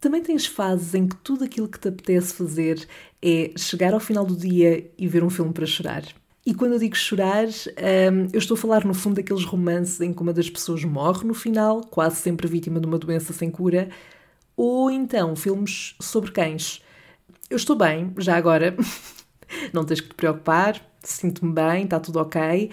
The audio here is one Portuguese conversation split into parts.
Também tens fases em que tudo aquilo que te apetece fazer é chegar ao final do dia e ver um filme para chorar. E quando eu digo chorar, um, eu estou a falar no fundo daqueles romances em que uma das pessoas morre no final, quase sempre vítima de uma doença sem cura, ou então filmes sobre cães. Eu estou bem, já agora, não tens que te preocupar, sinto-me bem, está tudo ok,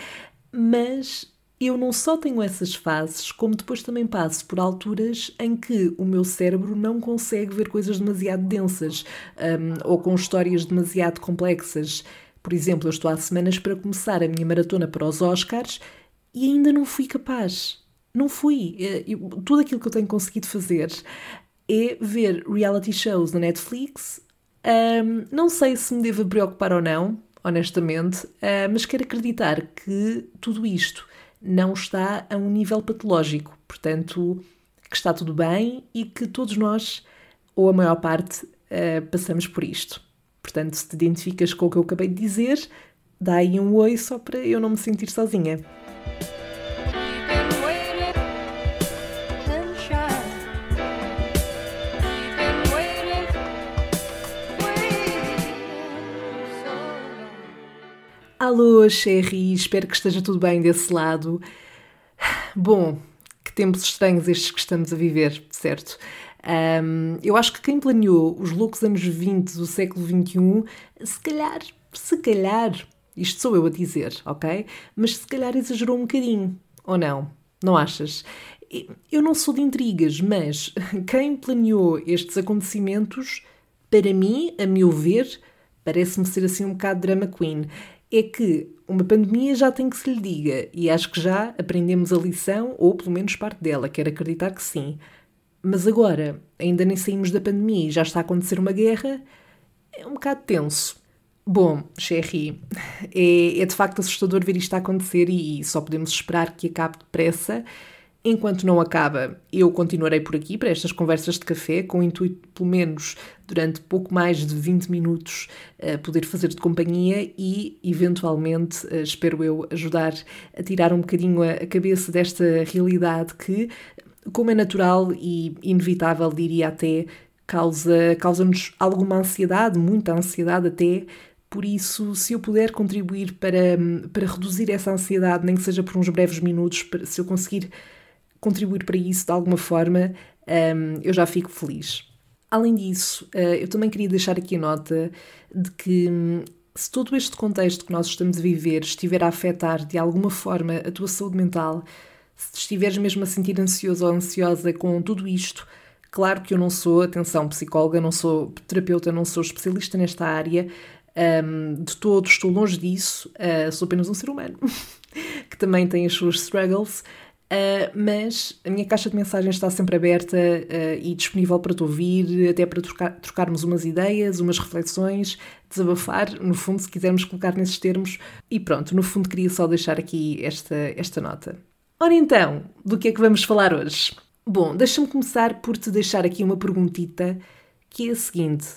mas eu não só tenho essas fases, como depois também passo por alturas em que o meu cérebro não consegue ver coisas demasiado densas um, ou com histórias demasiado complexas. Por exemplo, eu estou há semanas para começar a minha maratona para os Oscars e ainda não fui capaz. Não fui. Eh, eu, tudo aquilo que eu tenho conseguido fazer é ver reality shows na Netflix. Um, não sei se me devo preocupar ou não, honestamente, uh, mas quero acreditar que tudo isto não está a um nível patológico. Portanto, que está tudo bem e que todos nós, ou a maior parte, uh, passamos por isto. Portanto, se te identificas com o que eu acabei de dizer, dá aí um oi só para eu não me sentir sozinha. Alô, Sherry, espero que esteja tudo bem desse lado. Bom, que tempos estranhos estes que estamos a viver, certo? Um, eu acho que quem planeou os loucos anos 20 do século XXI, se calhar, se calhar, isto sou eu a dizer, ok? Mas se calhar exagerou um bocadinho, ou não? Não achas? Eu não sou de intrigas, mas quem planeou estes acontecimentos, para mim, a meu ver, parece-me ser assim um bocado drama queen é que uma pandemia já tem que se lhe diga, e acho que já aprendemos a lição, ou pelo menos parte dela, quero acreditar que sim. Mas agora, ainda nem saímos da pandemia e já está a acontecer uma guerra, é um bocado tenso. Bom, Sherry, é, é de facto assustador ver isto a acontecer e só podemos esperar que acabe depressa Enquanto não acaba, eu continuarei por aqui para estas conversas de café, com o intuito, pelo menos durante pouco mais de 20 minutos, uh, poder fazer de companhia e, eventualmente, uh, espero eu, ajudar a tirar um bocadinho a, cabeça desta realidade que, como é natural e inevitável, diria até, causa, causa-nos alguma ansiedade, muita ansiedade até, por isso, se eu puder contribuir para, para reduzir essa ansiedade, nem que seja por uns breves minutos, se eu conseguir contribuir para isso de alguma forma, um, eu já fico feliz. Além disso, uh, eu também queria deixar aqui a nota de que um, se todo este contexto que nós estamos a viver estiver a afetar de alguma forma a tua saúde mental, se estiveres mesmo a sentir ansioso ou ansiosa com tudo isto, claro que eu não sou, atenção, psicóloga, não sou terapeuta, não sou especialista nesta área, um, de todo estou longe disso, uh, sou apenas um ser humano que também tem as suas struggles. Uh, mas a minha caixa de mensagens está sempre aberta uh, e disponível para te ouvir, até para trocar, trocarmos umas ideias, umas reflexões, desabafar, no fundo, se quisermos colocar nesses termos. E pronto, no fundo, queria só deixar aqui esta, esta nota. Ora então, do que é que vamos falar hoje? Bom, deixa-me começar por te deixar aqui uma perguntita que é a seguinte: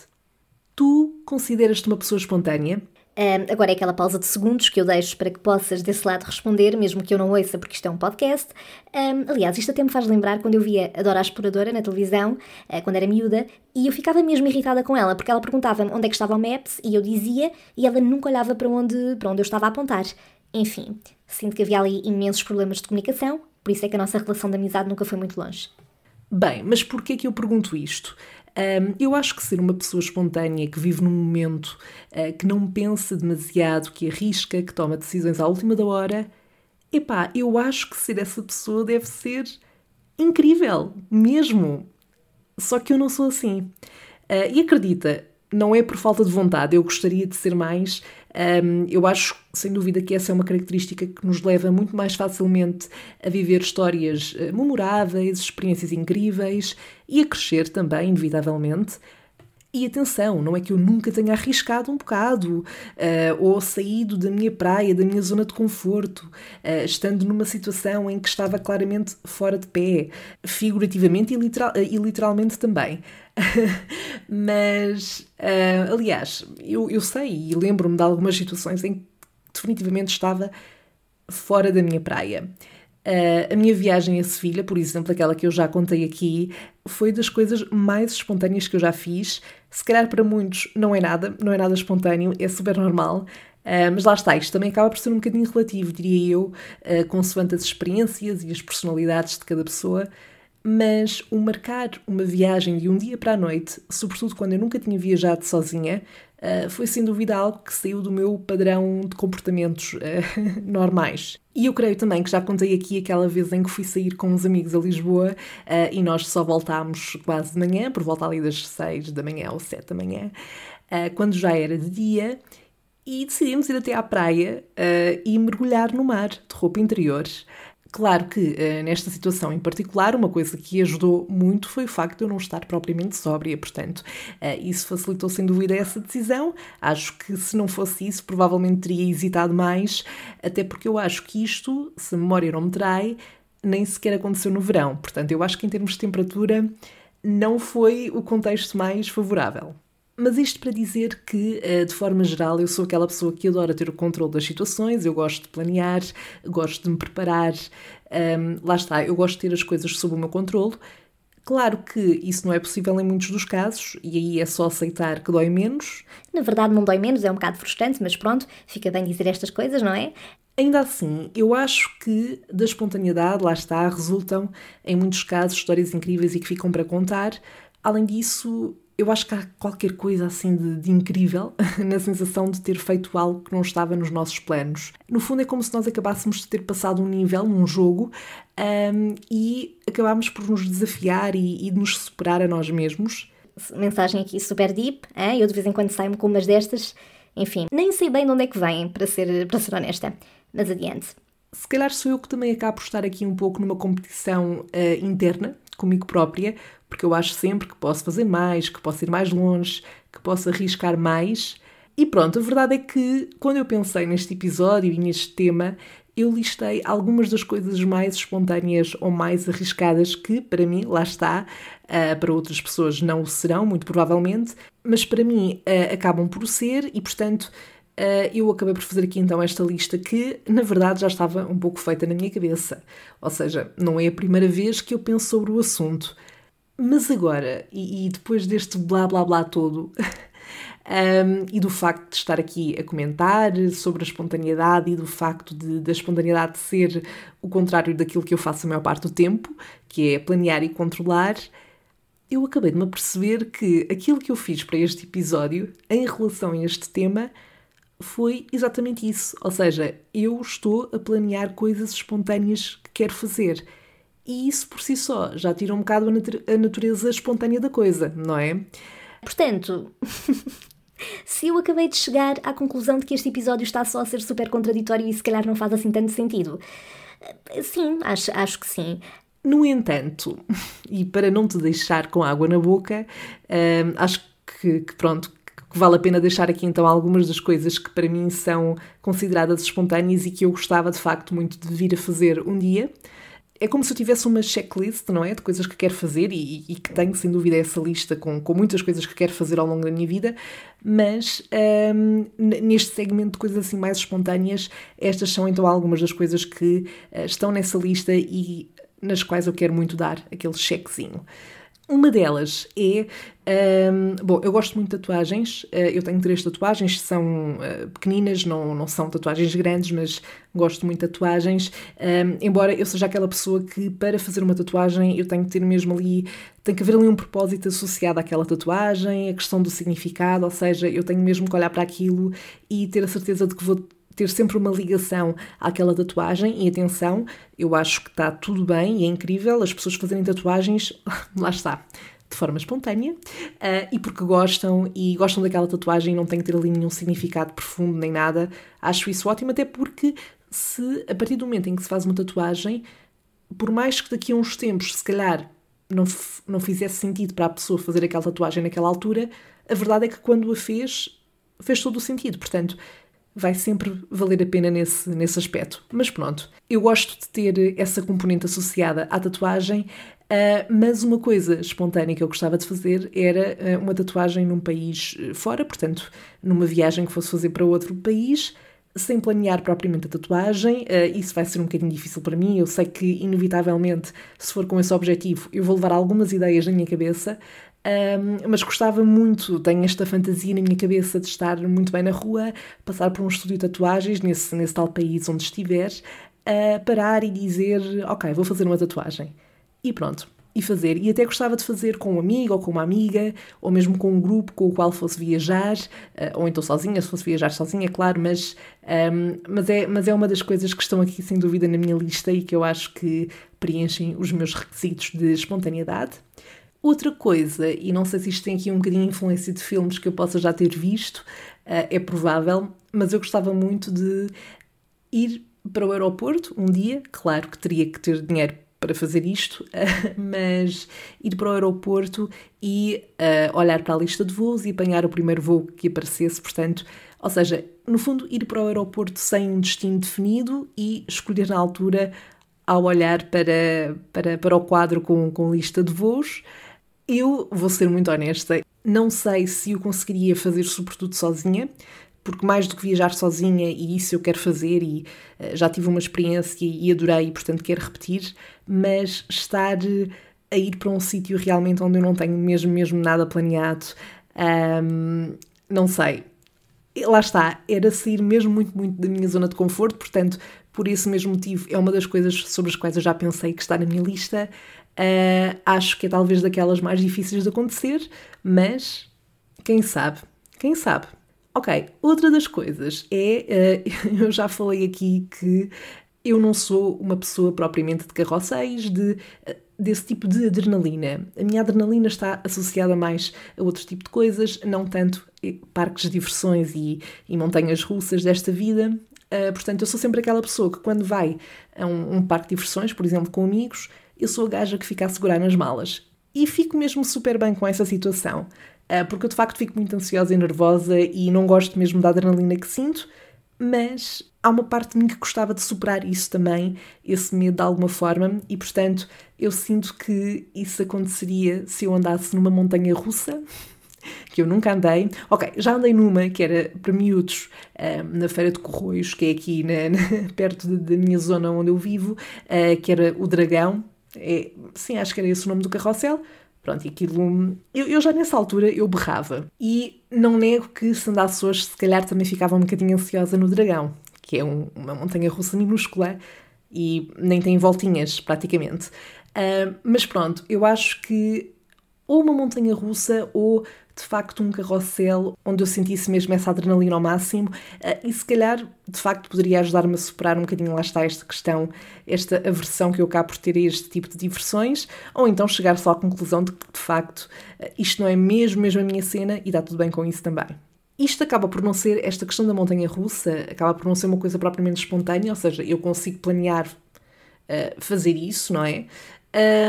Tu consideras-te uma pessoa espontânea? Um, agora é aquela pausa de segundos que eu deixo para que possas desse lado responder, mesmo que eu não ouça, porque isto é um podcast. Um, aliás, isto até me faz lembrar quando eu via a Dora Exploradora na televisão, uh, quando era miúda, e eu ficava mesmo irritada com ela, porque ela perguntava-me onde é que estava o Maps, e eu dizia, e ela nunca olhava para onde, para onde eu estava a apontar. Enfim, sinto que havia ali imensos problemas de comunicação, por isso é que a nossa relação de amizade nunca foi muito longe. Bem, mas porquê que eu pergunto isto? Um, eu acho que ser uma pessoa espontânea, que vive num momento, uh, que não pensa demasiado, que arrisca, que toma decisões à última da hora, epá, eu acho que ser essa pessoa deve ser incrível, mesmo. Só que eu não sou assim. Uh, e acredita, não é por falta de vontade, eu gostaria de ser mais. Um, eu acho, sem dúvida, que essa é uma característica que nos leva muito mais facilmente a viver histórias uh, memoráveis, experiências incríveis e a crescer também, inevitavelmente. E atenção, não é que eu nunca tenha arriscado um bocado, uh, ou saído da minha praia, da minha zona de conforto, uh, estando numa situação em que estava claramente fora de pé, figurativamente e, literal, uh, e literalmente também. Mas, aliás, eu, eu sei e lembro-me de algumas situações em que definitivamente estava fora da minha praia. Uh, a minha viagem a Sevilha, por exemplo, aquela que eu já contei aqui, foi das coisas mais espontâneas que eu já fiz. Se calhar para muitos não é nada, não é nada espontâneo, é super normal. Uh, mas lá está, isto também acaba por ser um bocadinho relativo, diria eu, uh, consoante as experiências e as personalidades de cada pessoa. Mas o marcar uma viagem de um dia para a noite, sobretudo quando eu nunca tinha viajado sozinha, uh, foi sem dúvida algo que saiu do meu padrão de comportamentos uh, normais. E eu creio também que já contei aqui aquela vez em que fui sair com uns amigos a Lisboa uh, e nós só voltámos quase de manhã, por volta ali das 6 da manhã ou 7 da manhã, quando já era de dia, e decidimos ir até à praia e mergulhar no mar de roupa interior. Claro que uh, nesta situação em particular, uma coisa que ajudou muito foi o facto de eu não estar propriamente sóbria, portanto, uh, isso facilitou sem dúvida essa decisão. Acho que se não fosse isso, provavelmente teria hesitado mais, até porque eu acho que isto, se a memória não me trai, nem sequer aconteceu no verão. Portanto, eu acho que em termos de temperatura não foi o contexto mais favorável. Mas isto para dizer que, eh, de forma geral, eu sou aquela pessoa que adora ter o controle das situações, eu gosto de planear, gosto de me preparar, um, lá está, eu gosto de ter as coisas sob o meu controle. Claro que isso não é possível em muitos dos casos, e aí é só aceitar que dói menos. Na verdade, não dói menos, é um bocado frustrante, mas pronto, fica bem dizer estas coisas, não é? Ainda assim, eu acho que da espontaneidade, lá está, resultam, em muitos casos, histórias incríveis e que ficam para contar. Além disso, eu acho que há qualquer coisa assim de, de, incrível na sensação de ter feito algo que não estava nos nossos planos. No fundo, é como se nós acabássemos de ter passado um nível num jogo um, e acabámos por nos desafiar e, e de nos superar a nós mesmos. Mensagem aqui super deep, hein? eu de vez em quando saio-me com umas destas. Enfim, nem sei bem de onde é que vêm, para ser, para ser honesta. Mas adiante. Se calhar sou eu que também acabo por estar aqui um pouco numa competição uh, interna comigo própria, porque eu acho sempre que posso fazer mais, que posso ir mais longe, que posso arriscar mais. E pronto, a verdade é que quando eu pensei neste episódio e neste tema, eu listei algumas das coisas mais espontâneas ou mais arriscadas que, para mim, lá está, uh, para outras pessoas não o serão, muito provavelmente, mas para mim uh, acabam por ser e, portanto, Uh, eu acabei por fazer aqui então esta lista que, na verdade, já estava um pouco feita na minha cabeça. Ou seja, não é a primeira vez que eu penso sobre o assunto. Mas agora, e, e depois deste blá blá blá todo, um, e do facto de estar aqui a comentar sobre a espontaneidade e do facto de, da espontaneidade ser o contrário daquilo que eu faço a maior parte do tempo, que é planear e controlar, eu acabei de me perceber que aquilo que eu fiz para este episódio, em relação a este tema, foi exatamente isso. Ou seja, eu estou a planear coisas espontâneas que quero fazer. E isso por si só já tira um bocado a natureza espontânea da coisa, não é? Portanto, se eu acabei de chegar à conclusão de que este episódio está só a ser super contraditório e se calhar não faz assim tanto sentido, sim, acho, acho que sim. No entanto, e para não te deixar com água na boca, hum, acho que, que pronto, que vale a pena deixar aqui então algumas das coisas que para mim são consideradas espontâneas e que eu gostava de facto muito de vir a fazer um dia. É como se eu tivesse uma checklist, não é? De coisas que quero fazer e, e que tenho sem dúvida essa lista com, com muitas coisas que quero fazer ao longo da minha vida, mas um, neste segmento de coisas assim mais espontâneas, estas são então algumas das coisas que uh, estão nessa lista e nas quais eu quero muito dar aquele checkzinho. Uma delas é. Um, bom, eu gosto muito de tatuagens. Uh, eu tenho três tatuagens, são uh, pequeninas, não, não são tatuagens grandes, mas gosto muito de tatuagens. Um, embora eu seja aquela pessoa que, para fazer uma tatuagem, eu tenho que ter mesmo ali. Tem que haver ali um propósito associado àquela tatuagem, a questão do significado, ou seja, eu tenho mesmo que olhar para aquilo e ter a certeza de que vou ter sempre uma ligação àquela tatuagem. E atenção, eu acho que está tudo bem e é incrível as pessoas fazerem tatuagens, lá está, de forma espontânea uh, e porque gostam e gostam daquela tatuagem e não tem que ter ali nenhum significado profundo nem nada. Acho isso ótimo, até porque se a partir do momento em que se faz uma tatuagem, por mais que daqui a uns tempos, se calhar, não, não fizesse sentido para a pessoa fazer aquela tatuagem naquela altura, a verdade é que quando a fez, fez todo o sentido. Portanto, vai sempre valer a pena nesse, nesse aspecto. Mas pronto, eu gosto de ter essa componente associada à tatuagem, uh, mas uma coisa espontânea que eu gostava de fazer era uh, uma tatuagem num país eh, fora, portanto, numa viagem que fosse fazer para outro país, sem planear propriamente a tatuagem. Uh, isso vai ser um bocadinho difícil para mim. Eu sei que, inevitavelmente, se for com esse objetivo, eu vou levar algumas ideias na minha cabeça. Um, mas gostava muito, tenho esta fantasia na minha cabeça de estar muito bem na rua, passar por um estúdio de tatuagens nesse, nesse tal país onde estiver, uh, parar e dizer: Ok, vou fazer uma tatuagem. E pronto, e fazer. E até gostava de fazer com um amigo ou com uma amiga, ou mesmo com um grupo com o qual fosse viajar, uh, ou então sozinha, se fosse viajar sozinha, claro, mas, um, mas, é, mas é uma das coisas que estão aqui sem dúvida na minha lista e que eu acho que preenchem os meus requisitos de espontaneidade. Outra coisa, e não sei se isto tem aqui um bocadinho de influência de filmes que eu possa já ter visto, uh, é provável, mas eu gostava muito de ir para o aeroporto um dia, claro que teria que ter dinheiro para fazer isto, mas ir para o aeroporto e uh, olhar para a lista de voos e apanhar o primeiro voo que aparecesse, portanto, ou seja, no fundo, ir para o aeroporto sem um destino definido e escolher na altura ao olhar para, para, para o quadro com, com lista de voos. Eu vou ser muito honesta, não sei se eu conseguiria fazer sobretudo sozinha, porque mais do que viajar sozinha, e isso eu quero fazer, e uh, já tive uma experiência e adorei, e portanto quero repetir, mas estar a ir para um sítio realmente onde eu não tenho mesmo, mesmo nada planeado, um, não sei. Lá está, era sair mesmo muito, muito da minha zona de conforto, portanto, por esse mesmo motivo, é uma das coisas sobre as quais eu já pensei que está na minha lista. Uh, acho que é talvez daquelas mais difíceis de acontecer, mas quem sabe? Quem sabe? Ok, outra das coisas é, uh, eu já falei aqui que eu não sou uma pessoa propriamente de carroceiros, de, uh, desse tipo de adrenalina. A minha adrenalina está associada mais a outro tipo de coisas, não tanto parques de diversões e, e montanhas russas desta vida. Uh, portanto, eu sou sempre aquela pessoa que quando vai a um, um parque de diversões, por exemplo, com amigos, eu sou a gaja que fica a segurar nas malas. E fico mesmo super bem com essa situação. Ah, porque eu de facto fico muito ansiosa e nervosa e não gosto mesmo da adrenalina que sinto, mas há uma parte de mim que gostava de superar isso também, esse medo de alguma forma, e portanto eu sinto que isso aconteceria se eu andasse numa montanha russa. Que eu nunca andei. Ok, já andei numa que era para miúdos uh, na Feira de Corroios, que é aqui na, na, perto da minha zona onde eu vivo, uh, que era o Dragão. É, sim, acho que era esse o nome do carrossel. Pronto, e aquilo. Eu, eu, já nessa altura eu berrava. E não nego que se andasse hoje, se calhar também ficava um bocadinho ansiosa no Dragão, que é um, uma montanha russa minúscula e nem tem voltinhas praticamente. Uh, mas pronto, eu acho que ou uma montanha russa ou de facto um carrossel onde eu sentisse mesmo essa adrenalina ao máximo uh, e se calhar de facto poderia ajudar-me a superar um bocadinho lá está esta questão, esta aversão que eu acabo por ter a este tipo de diversões, ou então chegar só à conclusão de que de facto uh, isto não é mesmo, mesmo a minha cena e dá tudo bem com isso também. Isto acaba por não ser, esta questão da montanha russa, acaba por não ser uma coisa propriamente espontânea, ou seja, eu consigo planear fazer isso, não é?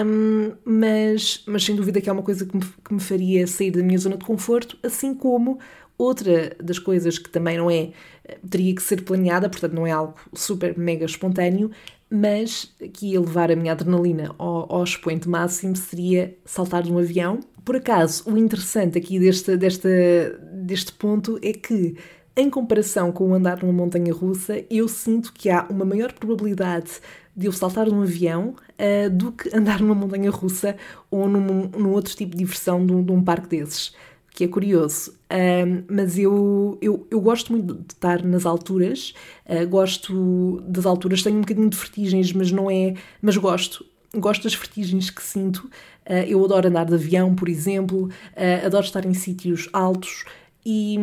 Um, mas, mas sem dúvida que é uma coisa que me, que me faria sair da minha zona de conforto, assim como outra das coisas que também não é, teria que ser planeada, portanto não é algo super mega espontâneo, mas que ia levar a minha adrenalina ao, ao expoente máximo seria saltar de um avião. Por acaso, o interessante aqui deste, deste, deste ponto é que em comparação com o andar numa montanha russa, eu sinto que há uma maior probabilidade de eu saltar de um avião uh, do que andar numa montanha russa ou num, num outro tipo de diversão de um, de um parque desses. Que é curioso. Uh, mas eu, eu, eu gosto muito de estar nas alturas, uh, gosto das alturas, tenho um bocadinho de vertigens, mas não é. Mas gosto. Gosto das vertigens que sinto. eu adoro andar de avião, por exemplo, adoro estar em sítios altos. E,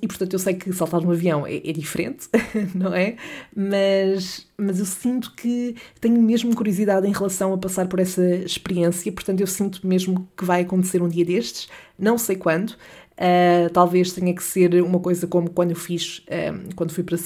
e, portanto eu sei que saltar no avião é, é, diferente, não é? Mas, mas eu sinto que tenho mesmo curiosidade em relação a passar por essa experiência, portanto eu sinto mesmo que vai acontecer um dia destes, não sei quando. Uh, talvez tenha que ser uma coisa como quando eu fiz, uh, quando fui para,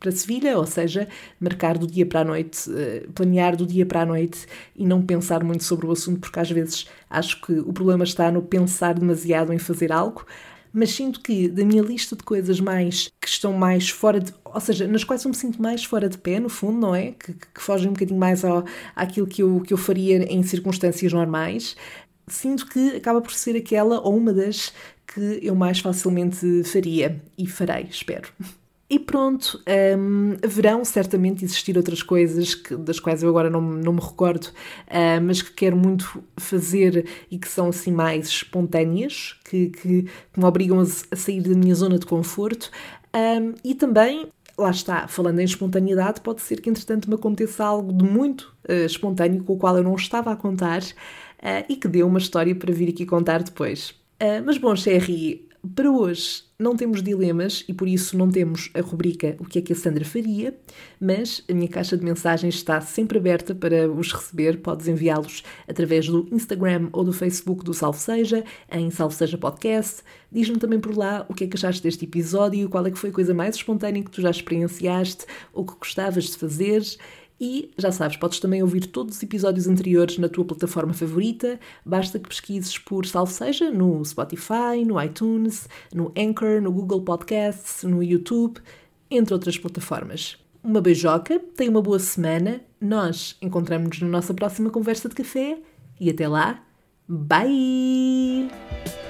para Sevilha, ou seja, marcar do dia para a noite, uh, planear do dia para a noite e não pensar muito sobre o assunto, porque às vezes acho que o problema está no pensar demasiado em fazer algo mas sinto que da minha lista de coisas mais que estão mais fora de. ou seja, nas quais eu me sinto mais fora de pé, no fundo, não é? Que, que fogem um bocadinho mais ao, àquilo que eu, que eu faria em circunstâncias normais, sinto que acaba por ser aquela ou uma das que eu mais facilmente faria e farei, espero. E pronto, um, haverão certamente existir outras coisas que, das quais eu agora não, não me recordo, uh, mas que quero muito fazer e que são assim mais espontâneas, que, que, que me obrigam a, sair da minha zona de conforto. Um, e também, lá está, falando em espontaneidade, pode ser que entretanto me aconteça algo de muito uh, espontâneo com o qual eu não estava a contar uh, e que dê uma história para vir aqui contar depois. mas bom, Sherry, para hoje não temos dilemas e por isso não temos a rubrica O que é que a Sandra faria, mas a minha caixa de mensagens está sempre aberta para os receber. Podes enviá-los através do Instagram ou do Facebook do Salve Seja, em Salve Seja Podcast. Diz-me também por lá o que é que achaste deste episódio, qual é que foi a coisa mais espontânea que tu já experienciaste ou que gostavas de fazer. E já sabes, podes também ouvir todos os episódios anteriores na tua plataforma favorita. Basta que pesquises por Salseja no Spotify, no iTunes, no Anchor, no Google Podcasts, no YouTube, entre outras plataformas. Uma beijoca, tenha uma boa semana. Nós encontramos-nos na nossa próxima conversa de café e até lá, bye!